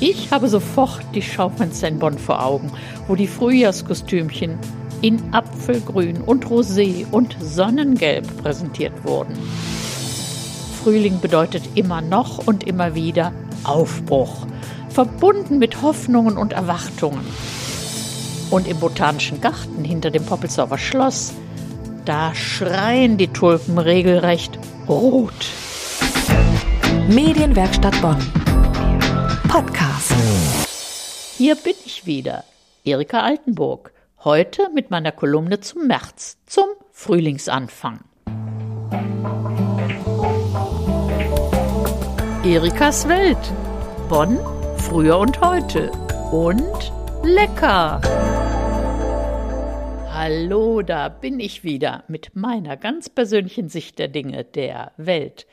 Ich habe sofort die Schaufenster in Bonn vor Augen, wo die Frühjahrskostümchen in Apfelgrün und Rosé und Sonnengelb präsentiert wurden. Frühling bedeutet immer noch und immer wieder Aufbruch, verbunden mit Hoffnungen und Erwartungen. Und im Botanischen Garten hinter dem Poppelsauer Schloss, da schreien die Tulpen regelrecht rot. Medienwerkstatt Bonn. Podcast. Hier bin ich wieder, Erika Altenburg. Heute mit meiner Kolumne zum März, zum Frühlingsanfang. Erikas Welt. Bonn, früher und heute. Und lecker. Hallo, da bin ich wieder mit meiner ganz persönlichen Sicht der Dinge, der Welt.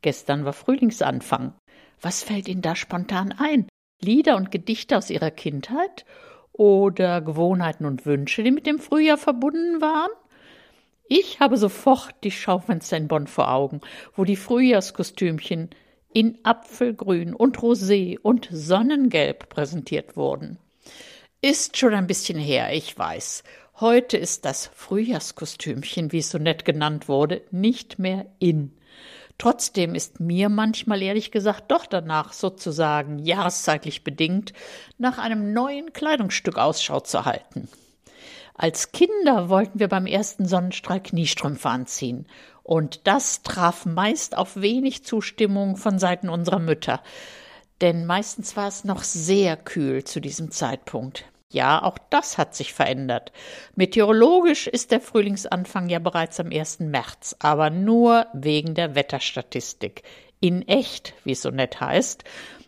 Gestern war Frühlingsanfang. Was fällt Ihnen da spontan ein? Lieder und Gedichte aus Ihrer Kindheit? Oder Gewohnheiten und Wünsche, die mit dem Frühjahr verbunden waren? Ich habe sofort die Schaufenster in Bonn vor Augen, wo die Frühjahrskostümchen in Apfelgrün und Rosé und Sonnengelb präsentiert wurden. Ist schon ein bisschen her, ich weiß. Heute ist das Frühjahrskostümchen, wie es so nett genannt wurde, nicht mehr in. Trotzdem ist mir manchmal ehrlich gesagt doch danach sozusagen jahreszeitlich bedingt nach einem neuen Kleidungsstück Ausschau zu halten. Als Kinder wollten wir beim ersten Sonnenstrahl Kniestrümpfe anziehen, und das traf meist auf wenig Zustimmung von Seiten unserer Mütter, denn meistens war es noch sehr kühl zu diesem Zeitpunkt. Ja, auch das hat sich verändert. Meteorologisch ist der Frühlingsanfang ja bereits am 1. März, aber nur wegen der Wetterstatistik. In echt, wie es so nett heißt,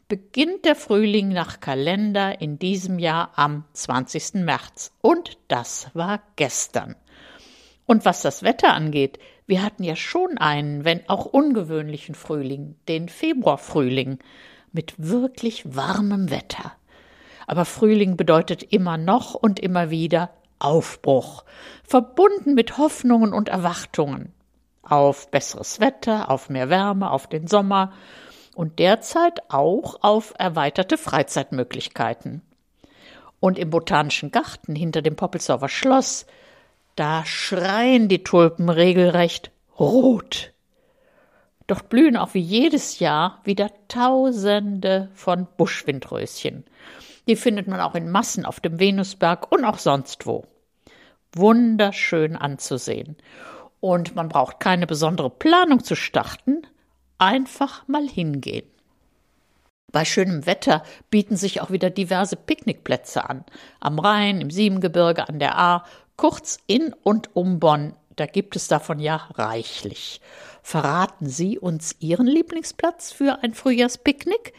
beginnt der Frühling nach Kalender in diesem Jahr am 20. März. Und das war gestern. Und was das Wetter angeht, wir hatten ja schon einen, wenn auch ungewöhnlichen Frühling, den Februarfrühling, mit wirklich warmem Wetter. Aber Frühling bedeutet immer noch und immer wieder Aufbruch, verbunden mit Hoffnungen und Erwartungen auf besseres Wetter, auf mehr Wärme, auf den Sommer und derzeit auch auf erweiterte Freizeitmöglichkeiten. Und im Botanischen Garten hinter dem Poppelsauer Schloss, da schreien die Tulpen regelrecht rot. Doch blühen auch wie jedes Jahr wieder Tausende von Buschwindröschen. Die findet man auch in Massen auf dem Venusberg und auch sonst wo. Wunderschön anzusehen. Und man braucht keine besondere Planung zu starten, einfach mal hingehen. Bei schönem Wetter bieten sich auch wieder diverse Picknickplätze an. Am Rhein, im Siebengebirge, an der Ahr, kurz in und um Bonn. Da gibt es davon ja reichlich. Verraten Sie uns Ihren Lieblingsplatz für ein Frühjahrspicknick?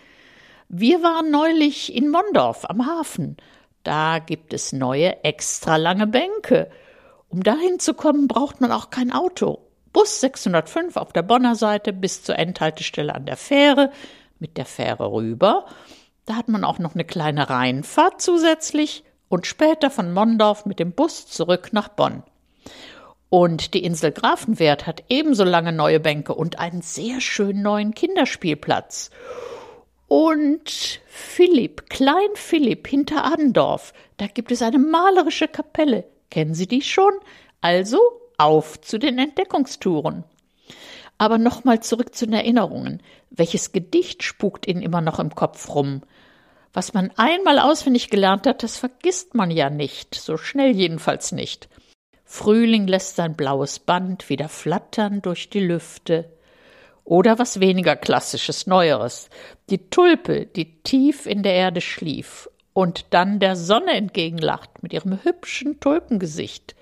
Wir waren neulich in Mondorf am Hafen. Da gibt es neue, extra lange Bänke. Um dahin zu kommen, braucht man auch kein Auto. Bus 605 auf der Bonner Seite bis zur Endhaltestelle an der Fähre, mit der Fähre rüber. Da hat man auch noch eine kleine Rheinfahrt zusätzlich und später von Mondorf mit dem Bus zurück nach Bonn. Und die Insel Grafenwert hat ebenso lange neue Bänke und einen sehr schönen neuen Kinderspielplatz. Und Philipp, Klein Philipp hinter Adendorf, da gibt es eine malerische Kapelle. Kennen Sie die schon? Also auf zu den Entdeckungstouren. Aber nochmal zurück zu den Erinnerungen. Welches Gedicht spukt Ihnen immer noch im Kopf rum? Was man einmal auswendig gelernt hat, das vergisst man ja nicht, so schnell jedenfalls nicht. Frühling lässt sein blaues Band wieder flattern durch die Lüfte. Oder was weniger klassisches, neueres. Die Tulpe, die tief in der Erde schlief und dann der Sonne entgegenlacht mit ihrem hübschen Tulpengesicht.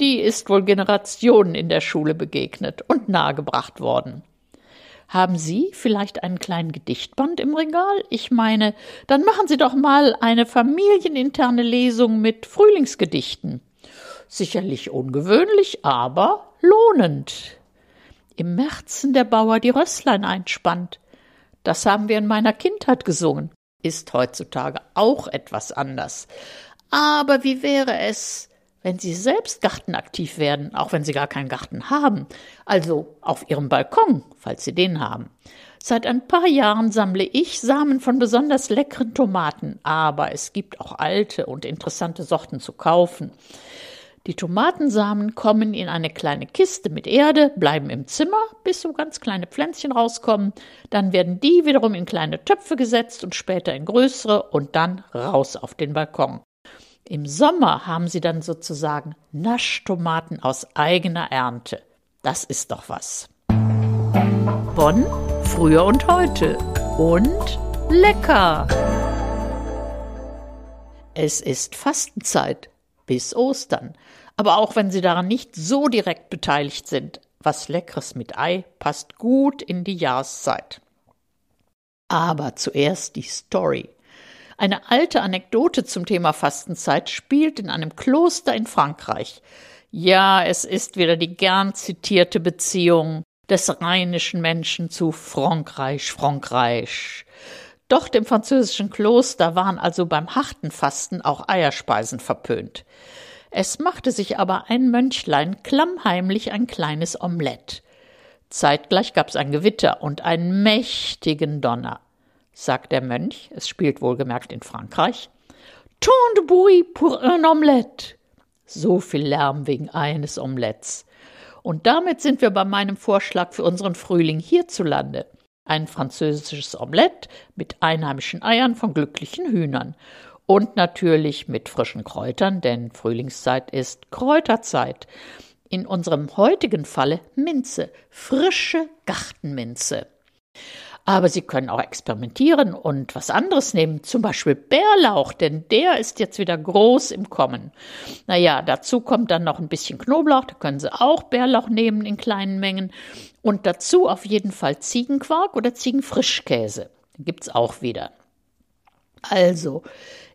Die ist wohl Generationen in der Schule begegnet und nahegebracht worden. Haben Sie vielleicht einen kleinen Gedichtband im Regal? Ich meine, dann machen Sie doch mal eine familieninterne Lesung mit Frühlingsgedichten. Sicherlich ungewöhnlich, aber lohnend im Märzen der Bauer die Rösslein einspannt. Das haben wir in meiner Kindheit gesungen. Ist heutzutage auch etwas anders. Aber wie wäre es, wenn Sie selbst gartenaktiv werden, auch wenn Sie gar keinen Garten haben, also auf Ihrem Balkon, falls Sie den haben. Seit ein paar Jahren sammle ich Samen von besonders leckeren Tomaten, aber es gibt auch alte und interessante Sorten zu kaufen. Die Tomatensamen kommen in eine kleine Kiste mit Erde, bleiben im Zimmer, bis so ganz kleine Pflänzchen rauskommen. Dann werden die wiederum in kleine Töpfe gesetzt und später in größere und dann raus auf den Balkon. Im Sommer haben sie dann sozusagen Naschtomaten aus eigener Ernte. Das ist doch was. Bonn, früher und heute. Und lecker. Es ist Fastenzeit bis Ostern. Aber auch wenn Sie daran nicht so direkt beteiligt sind, was Leckeres mit Ei passt gut in die Jahreszeit. Aber zuerst die Story. Eine alte Anekdote zum Thema Fastenzeit spielt in einem Kloster in Frankreich. Ja, es ist wieder die gern zitierte Beziehung des rheinischen Menschen zu Frankreich, Frankreich. Doch dem französischen Kloster waren also beim harten Fasten auch Eierspeisen verpönt. Es machte sich aber ein Mönchlein klammheimlich ein kleines Omelett. Zeitgleich gab's ein Gewitter und einen mächtigen Donner. Sagt der Mönch, es spielt wohlgemerkt in Frankreich, Tant de bruit pour un omelette. So viel Lärm wegen eines Omelettes. Und damit sind wir bei meinem Vorschlag für unseren Frühling hierzulande ein französisches Omelett mit einheimischen Eiern von glücklichen Hühnern und natürlich mit frischen Kräutern, denn Frühlingszeit ist Kräuterzeit. In unserem heutigen Falle Minze, frische Gartenminze. Aber Sie können auch experimentieren und was anderes nehmen, zum Beispiel Bärlauch, denn der ist jetzt wieder groß im Kommen. Naja, dazu kommt dann noch ein bisschen Knoblauch, da können Sie auch Bärlauch nehmen in kleinen Mengen. Und dazu auf jeden Fall Ziegenquark oder Ziegenfrischkäse. Den gibt's auch wieder. Also,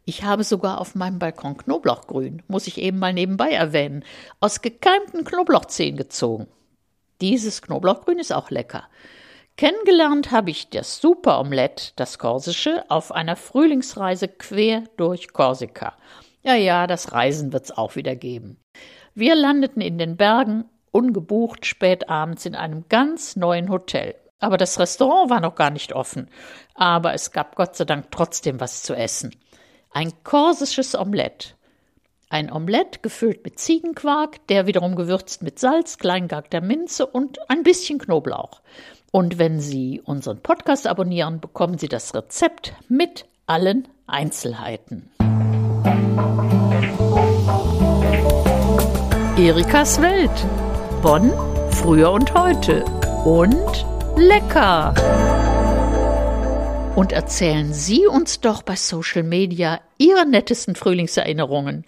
ich habe sogar auf meinem Balkon Knoblauchgrün, muss ich eben mal nebenbei erwähnen, aus gekeimten Knoblauchzehen gezogen. Dieses Knoblauchgrün ist auch lecker. Kennengelernt habe ich das Super Omelett, das korsische, auf einer Frühlingsreise quer durch Korsika. Ja, ja, das Reisen wird's auch wieder geben. Wir landeten in den Bergen, ungebucht, spät abends in einem ganz neuen Hotel. Aber das Restaurant war noch gar nicht offen. Aber es gab Gott sei Dank trotzdem was zu essen. Ein korsisches Omelett. Ein Omelett gefüllt mit Ziegenquark, der wiederum gewürzt mit Salz, kleingehackter Minze und ein bisschen Knoblauch. Und wenn Sie unseren Podcast abonnieren, bekommen Sie das Rezept mit allen Einzelheiten. Erikas Welt. Bonn, früher und heute. Und lecker. Und erzählen Sie uns doch bei Social Media Ihre nettesten Frühlingserinnerungen.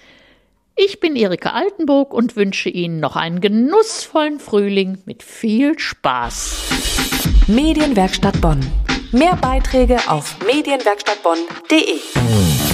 Ich bin Erika Altenburg und wünsche Ihnen noch einen genussvollen Frühling mit viel Spaß. Medienwerkstatt Bonn. Mehr Beiträge auf medienwerkstattbonn.de.